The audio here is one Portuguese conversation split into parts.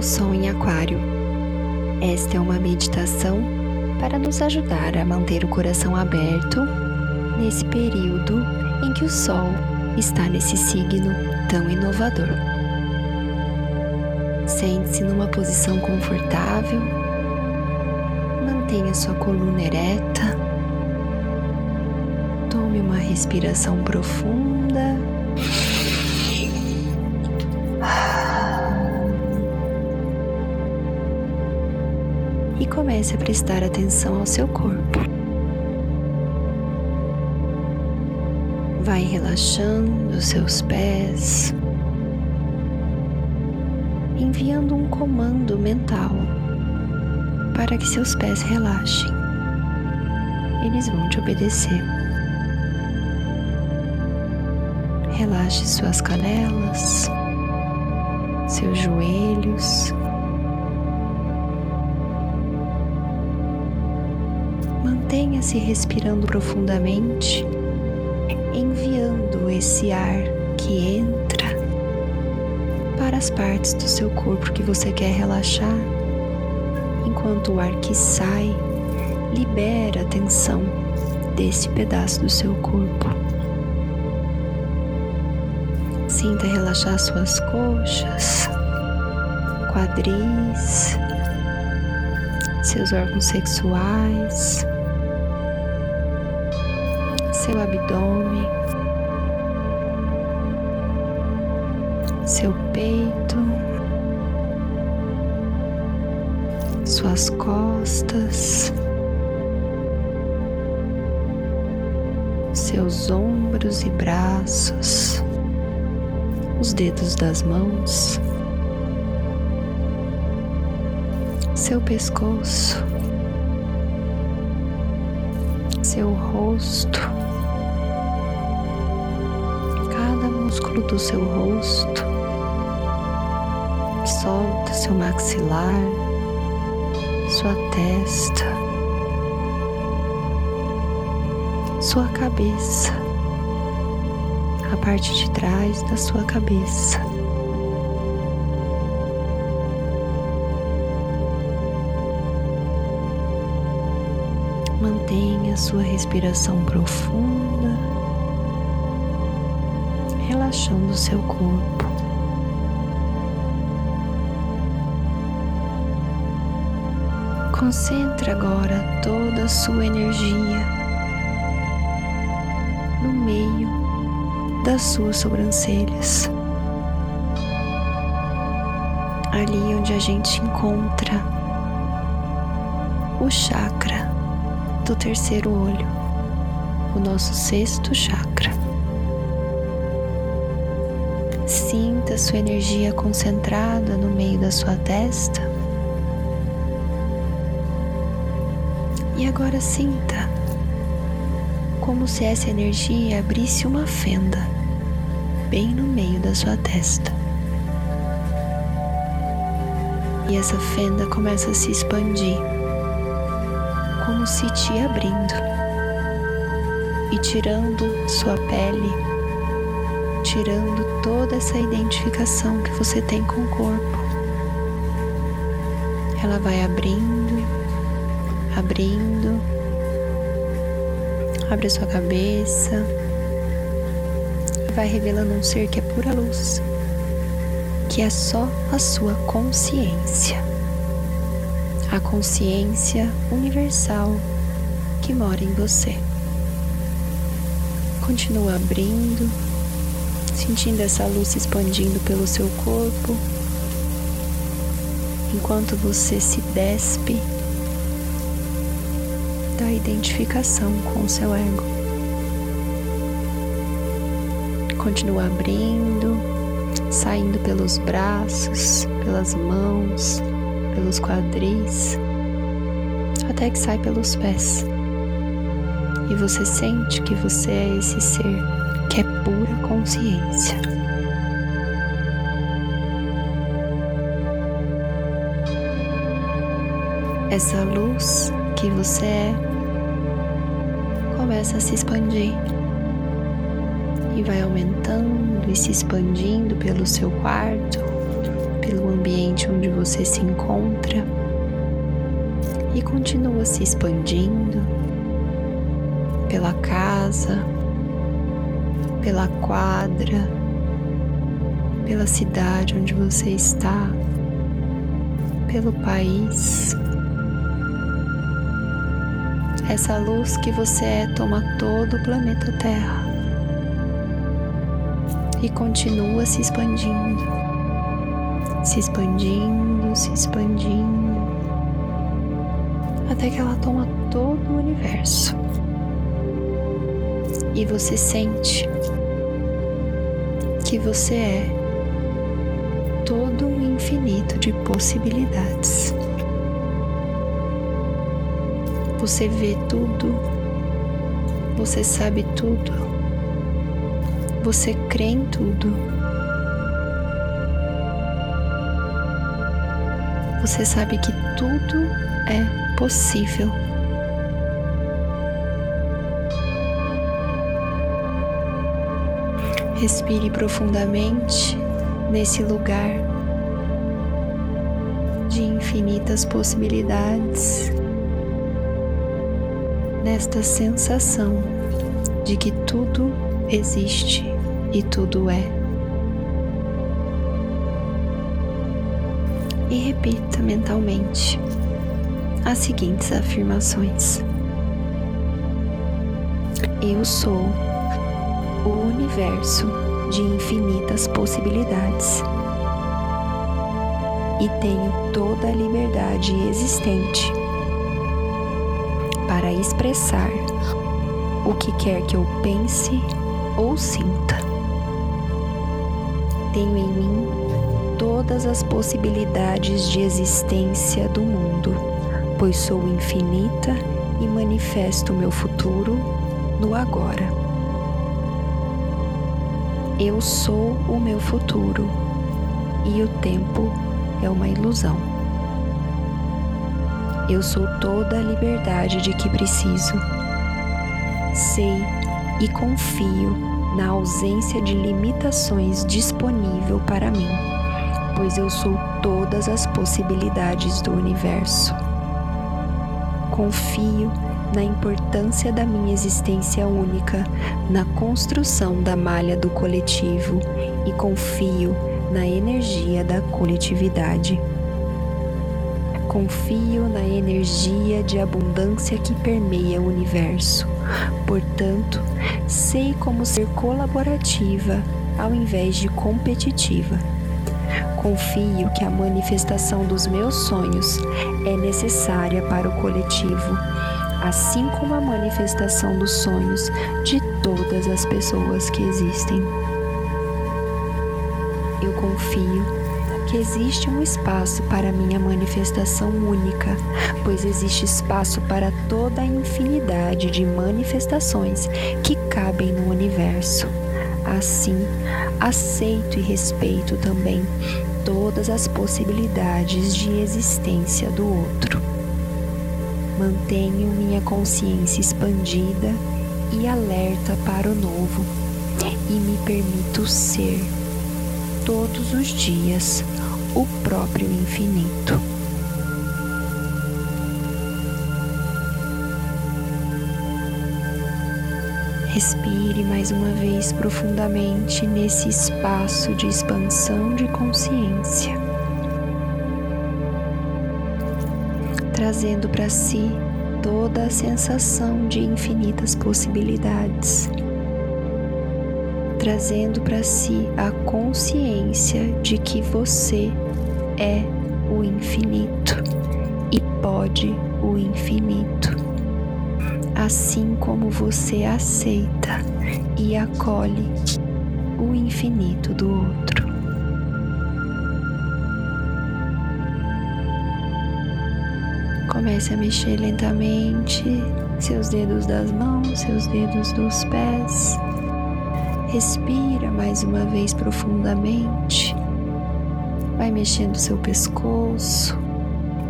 ao Sol em Aquário. Esta é uma meditação para nos ajudar a manter o coração aberto nesse período em que o Sol está nesse signo tão inovador. Sente-se numa posição confortável, mantenha sua coluna ereta, tome uma respiração profunda. E comece a prestar atenção ao seu corpo. Vai relaxando seus pés, enviando um comando mental para que seus pés relaxem. Eles vão te obedecer. Relaxe suas canelas, seus joelhos. Mantenha-se respirando profundamente enviando esse ar que entra para as partes do seu corpo que você quer relaxar, enquanto o ar que sai libera a tensão desse pedaço do seu corpo. Sinta relaxar suas coxas, quadris, seus órgãos sexuais seu abdômen, seu peito, suas costas, seus ombros e braços, os dedos das mãos, seu pescoço, seu rosto. Músculo do seu rosto. Solta seu maxilar, sua testa, sua cabeça, a parte de trás da sua cabeça. Mantenha sua respiração profunda relaxando o seu corpo. Concentre agora toda a sua energia no meio das suas sobrancelhas. Ali onde a gente encontra o chakra do terceiro olho, o nosso sexto chakra. Sinta sua energia concentrada no meio da sua testa. E agora sinta como se essa energia abrisse uma fenda bem no meio da sua testa. E essa fenda começa a se expandir, como se te abrindo e tirando sua pele tirando toda essa identificação que você tem com o corpo. Ela vai abrindo, abrindo, abre a sua cabeça, vai revelando um ser que é pura luz, que é só a sua consciência, a consciência universal que mora em você. Continua abrindo, sentindo essa luz se expandindo pelo seu corpo, enquanto você se despe da identificação com o seu ego. Continua abrindo, saindo pelos braços, pelas mãos, pelos quadris, até que sai pelos pés. E você sente que você é esse ser que é pura consciência. Essa luz que você é começa a se expandir e vai aumentando e se expandindo pelo seu quarto, pelo ambiente onde você se encontra e continua se expandindo pela casa, pela quadra, pela cidade onde você está, pelo país. Essa luz que você é toma todo o planeta Terra e continua se expandindo, se expandindo, se expandindo, até que ela toma todo o universo. E você sente que você é todo um infinito de possibilidades. Você vê tudo, você sabe tudo, você crê em tudo. Você sabe que tudo é possível. Respire profundamente nesse lugar de infinitas possibilidades, nesta sensação de que tudo existe e tudo é. E repita mentalmente as seguintes afirmações: Eu sou o universo de infinitas possibilidades e tenho toda a liberdade existente para expressar o que quer que eu pense ou sinta. Tenho em mim todas as possibilidades de existência do mundo, pois sou infinita e manifesto meu futuro no agora. Eu sou o meu futuro e o tempo é uma ilusão. Eu sou toda a liberdade de que preciso. Sei e confio na ausência de limitações disponível para mim, pois eu sou todas as possibilidades do universo. Confio na importância da minha existência única, na construção da malha do coletivo e confio na energia da coletividade. Confio na energia de abundância que permeia o universo. Portanto, sei como ser colaborativa ao invés de competitiva. Confio que a manifestação dos meus sonhos é necessária para o coletivo assim como a manifestação dos sonhos de todas as pessoas que existem. Eu confio que existe um espaço para minha manifestação única, pois existe espaço para toda a infinidade de manifestações que cabem no universo. Assim, aceito e respeito também todas as possibilidades de existência do outro mantenho minha consciência expandida e alerta para o novo e me permito ser todos os dias o próprio infinito. Respire mais uma vez profundamente nesse espaço de expansão de consciência. Trazendo para si toda a sensação de infinitas possibilidades, trazendo para si a consciência de que você é o infinito e pode o infinito, assim como você aceita e acolhe o infinito do outro. Comece a mexer lentamente seus dedos das mãos, seus dedos dos pés. Respira mais uma vez profundamente. Vai mexendo seu pescoço,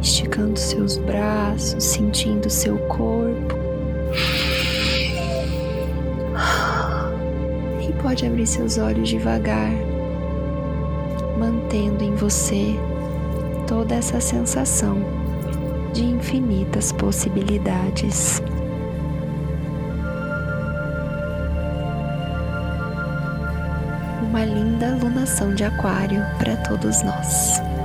esticando seus braços, sentindo seu corpo. E pode abrir seus olhos devagar, mantendo em você toda essa sensação de infinitas possibilidades. Uma linda alunação de Aquário para todos nós.